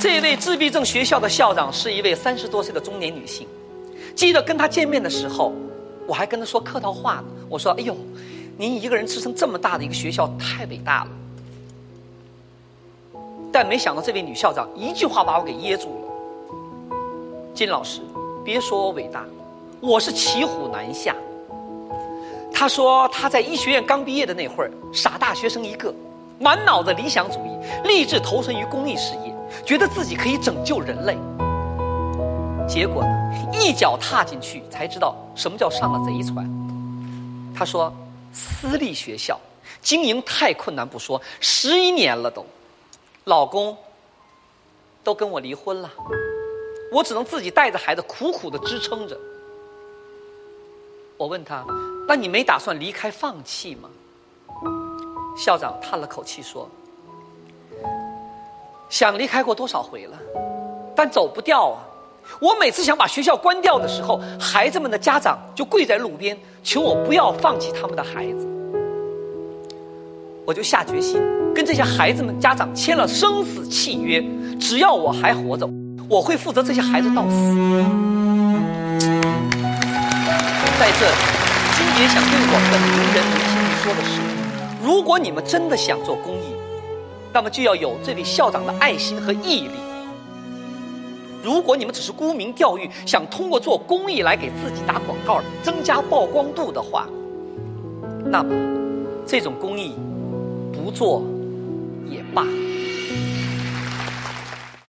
这位自闭症学校的校长是一位三十多岁的中年女性。记得跟她见面的时候，我还跟她说客套话呢。我说：“哎呦，您一个人支撑这么大的一个学校，太伟大了。”但没想到这位女校长一句话把我给噎住了。金老师，别说我伟大，我是骑虎难下。她说她在医学院刚毕业的那会儿，傻大学生一个，满脑子理想主义，立志投身于公益事业。觉得自己可以拯救人类，结果呢，一脚踏进去才知道什么叫上了贼船。他说，私立学校经营太困难不说，十一年了都，老公都跟我离婚了，我只能自己带着孩子苦苦的支撑着。我问他，那你没打算离开放弃吗？校长叹了口气说。想离开过多少回了，但走不掉啊！我每次想把学校关掉的时候，孩子们的家长就跪在路边求我不要放弃他们的孩子。我就下决心跟这些孩子们家长签了生死契约，只要我还活着，我会负责这些孩子到死。在这里，金姐想对我们的名人明星说的是：如果你们真的想做公益，那么就要有这位校长的爱心和毅力。如果你们只是沽名钓誉，想通过做公益来给自己打广告、增加曝光度的话，那么这种公益不做也罢。